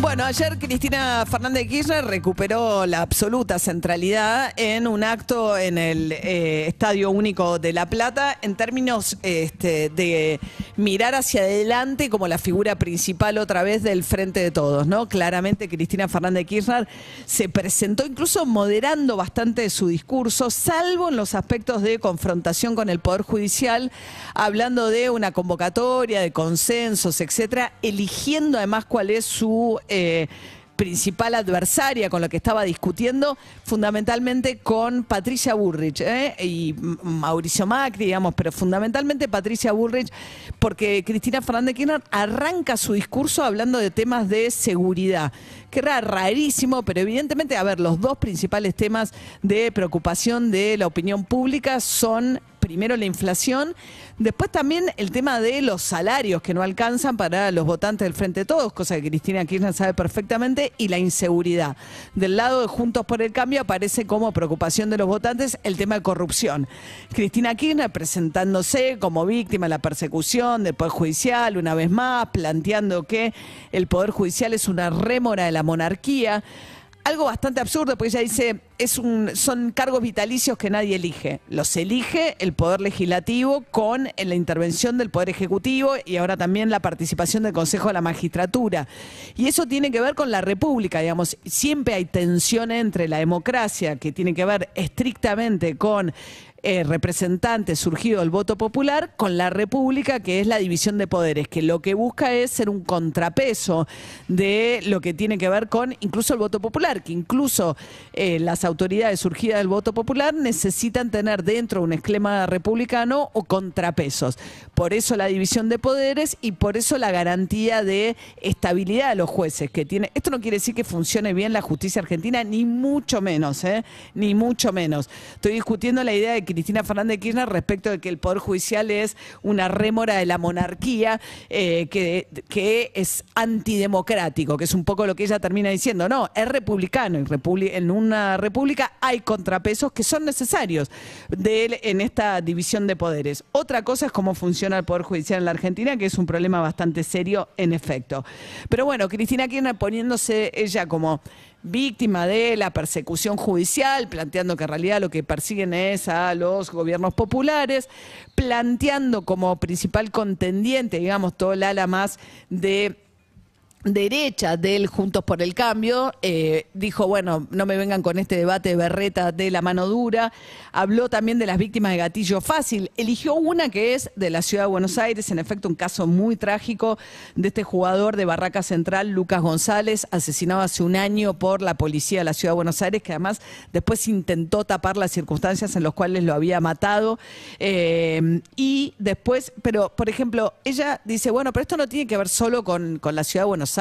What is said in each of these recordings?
Bueno, ayer Cristina Fernández de Kirchner recuperó la absoluta centralidad en un acto en el eh, Estadio Único de La Plata en términos este, de mirar hacia adelante como la figura principal otra vez del Frente de Todos, ¿no? Claramente Cristina Fernández de Kirchner se presentó incluso moderando bastante su discurso, salvo en los aspectos de confrontación con el Poder Judicial, hablando de una convocatoria, de consensos, etcétera, eligiendo además cuál es su eh, principal adversaria con la que estaba discutiendo, fundamentalmente con Patricia Bullrich ¿eh? y Mauricio Macri, digamos, pero fundamentalmente Patricia Bullrich, porque Cristina Fernández de Kirchner arranca su discurso hablando de temas de seguridad, que era rarísimo, pero evidentemente, a ver, los dos principales temas de preocupación de la opinión pública son primero la inflación, después también el tema de los salarios que no alcanzan para los votantes del Frente de Todos, cosa que Cristina Kirchner sabe perfectamente, y la inseguridad. Del lado de Juntos por el Cambio aparece como preocupación de los votantes el tema de corrupción. Cristina Kirchner presentándose como víctima de la persecución del Poder Judicial, una vez más, planteando que el Poder Judicial es una rémora de la monarquía algo bastante absurdo, porque ella dice, es un, son cargos vitalicios que nadie elige. Los elige el Poder Legislativo con la intervención del Poder Ejecutivo y ahora también la participación del Consejo de la Magistratura. Y eso tiene que ver con la República, digamos. Siempre hay tensión entre la democracia, que tiene que ver estrictamente con eh, representantes surgido del voto popular con la República, que es la división de poderes, que lo que busca es ser un contrapeso de lo que tiene que ver con incluso el voto popular, que incluso eh, las autoridades surgidas del voto popular necesitan tener dentro un esquema republicano o contrapesos. Por eso la división de poderes y por eso la garantía de estabilidad de los jueces que tiene. Esto no quiere decir que funcione bien la justicia argentina, ni mucho menos, ¿eh? ni mucho menos. Estoy discutiendo la idea de Cristina Fernández de Kirchner respecto de que el Poder Judicial es una rémora de la monarquía eh, que, que es antidemocrático, que es un poco lo que ella termina diciendo. No, es republicano y en una república hay contrapesos que son necesarios de él en esta división de poderes. Otra cosa es cómo funciona el Poder Judicial en la Argentina, que es un problema bastante serio en efecto. Pero bueno, Cristina Kirchner poniéndose ella como víctima de la persecución judicial, planteando que en realidad lo que persiguen es a los gobiernos populares, planteando como principal contendiente, digamos, todo el ala más de derecha del Juntos por el Cambio, eh, dijo, bueno, no me vengan con este debate de berreta de la mano dura, habló también de las víctimas de gatillo fácil, eligió una que es de la ciudad de Buenos Aires, en efecto un caso muy trágico de este jugador de Barraca Central, Lucas González, asesinado hace un año por la policía de la ciudad de Buenos Aires, que además después intentó tapar las circunstancias en las cuales lo había matado, eh, y después, pero por ejemplo, ella dice, bueno, pero esto no tiene que ver solo con, con la ciudad de Buenos Aires,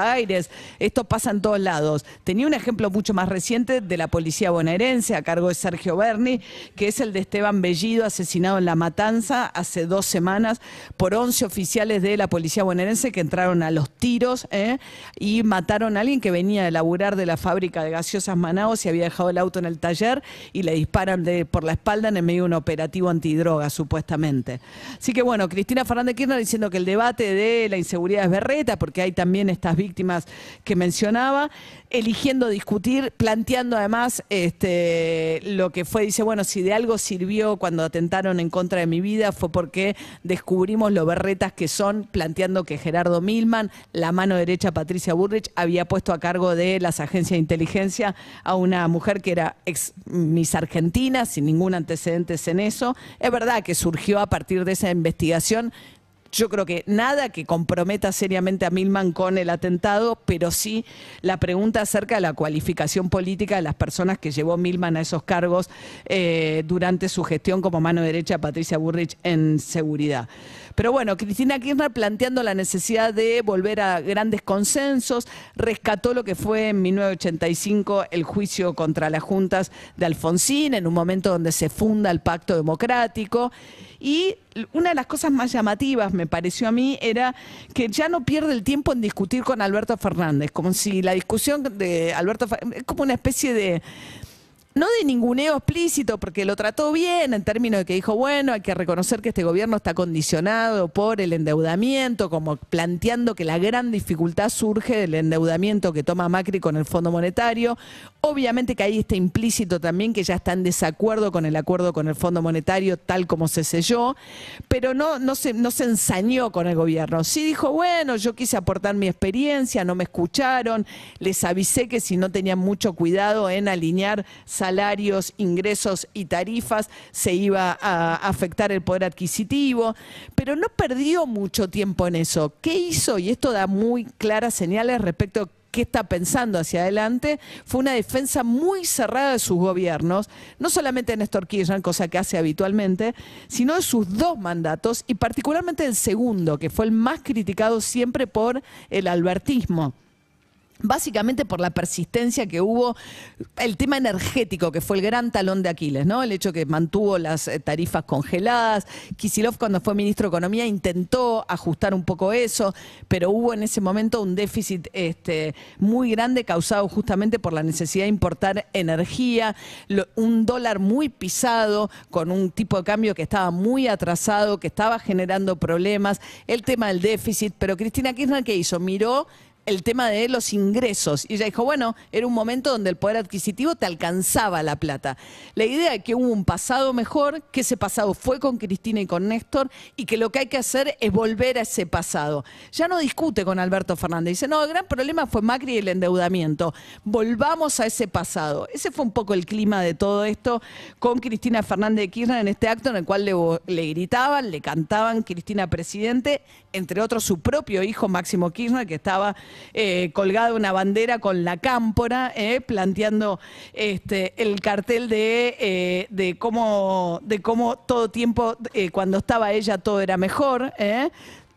esto pasa en todos lados. Tenía un ejemplo mucho más reciente de la policía bonaerense a cargo de Sergio Berni, que es el de Esteban Bellido, asesinado en La Matanza hace dos semanas por 11 oficiales de la policía bonaerense que entraron a los tiros ¿eh? y mataron a alguien que venía de laburar de la fábrica de gaseosas Manaos y había dejado el auto en el taller y le disparan de, por la espalda en medio de un operativo antidroga, supuestamente. Así que bueno, Cristina Fernández Kirchner diciendo que el debate de la inseguridad es berreta, porque hay también estas víctimas que mencionaba, eligiendo discutir, planteando además este, lo que fue, dice, bueno, si de algo sirvió cuando atentaron en contra de mi vida fue porque descubrimos lo berretas que son, planteando que Gerardo Milman, la mano derecha Patricia Burrich, había puesto a cargo de las agencias de inteligencia a una mujer que era ex Miss Argentina, sin ningún antecedente en eso. Es verdad que surgió a partir de esa investigación yo creo que nada que comprometa seriamente a Milman con el atentado, pero sí la pregunta acerca de la cualificación política de las personas que llevó Milman a esos cargos eh, durante su gestión como mano derecha de Patricia Burrich en seguridad. Pero bueno, Cristina Kirchner planteando la necesidad de volver a grandes consensos, rescató lo que fue en 1985 el juicio contra las juntas de Alfonsín, en un momento donde se funda el pacto democrático. Y una de las cosas más llamativas, me pareció a mí, era que ya no pierde el tiempo en discutir con Alberto Fernández, como si la discusión de Alberto Fer- es como una especie de no de ninguneo explícito, porque lo trató bien en términos de que dijo, bueno, hay que reconocer que este gobierno está condicionado por el endeudamiento, como planteando que la gran dificultad surge del endeudamiento que toma Macri con el Fondo Monetario. Obviamente que ahí está implícito también que ya está en desacuerdo con el acuerdo con el Fondo Monetario tal como se selló, pero no, no, se, no se ensañó con el gobierno. Sí dijo, bueno, yo quise aportar mi experiencia, no me escucharon, les avisé que si no tenían mucho cuidado en alinear salarios, ingresos y tarifas, se iba a afectar el poder adquisitivo, pero no perdió mucho tiempo en eso. ¿Qué hizo? Y esto da muy claras señales respecto a qué está pensando hacia adelante, fue una defensa muy cerrada de sus gobiernos, no solamente de Néstor Kirchner, cosa que hace habitualmente, sino de sus dos mandatos y particularmente el segundo, que fue el más criticado siempre por el albertismo. Básicamente por la persistencia que hubo, el tema energético, que fue el gran talón de Aquiles, ¿no? El hecho que mantuvo las eh, tarifas congeladas. Kisilov, cuando fue ministro de Economía, intentó ajustar un poco eso, pero hubo en ese momento un déficit este, muy grande causado justamente por la necesidad de importar energía, un dólar muy pisado, con un tipo de cambio que estaba muy atrasado, que estaba generando problemas, el tema del déficit. Pero Cristina Kirchner, ¿qué hizo? Miró el tema de los ingresos. Y ella dijo, bueno, era un momento donde el poder adquisitivo te alcanzaba la plata. La idea de que hubo un pasado mejor, que ese pasado fue con Cristina y con Néstor, y que lo que hay que hacer es volver a ese pasado. Ya no discute con Alberto Fernández. Dice, no, el gran problema fue Macri y el endeudamiento. Volvamos a ese pasado. Ese fue un poco el clima de todo esto con Cristina Fernández de Kirchner en este acto en el cual le, le gritaban, le cantaban Cristina Presidente, entre otros su propio hijo Máximo Kirchner, que estaba eh, colgada una bandera con la cámpora, eh, planteando este, el cartel de, eh, de, cómo, de cómo todo tiempo, cuando estaba ella, todo era mejor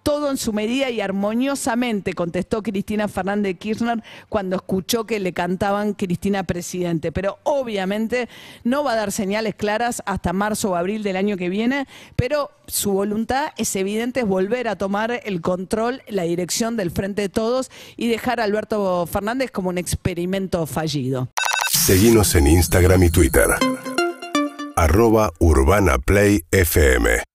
todo en su medida y armoniosamente, contestó Cristina Fernández Kirchner cuando escuchó que le cantaban Cristina Presidente. Pero obviamente no va a dar señales claras hasta marzo o abril del año que viene, pero su voluntad es evidente, es volver a tomar el control, la dirección del Frente de Todos y dejar a Alberto Fernández como un experimento fallido. Seguimos en Instagram y Twitter. Arroba.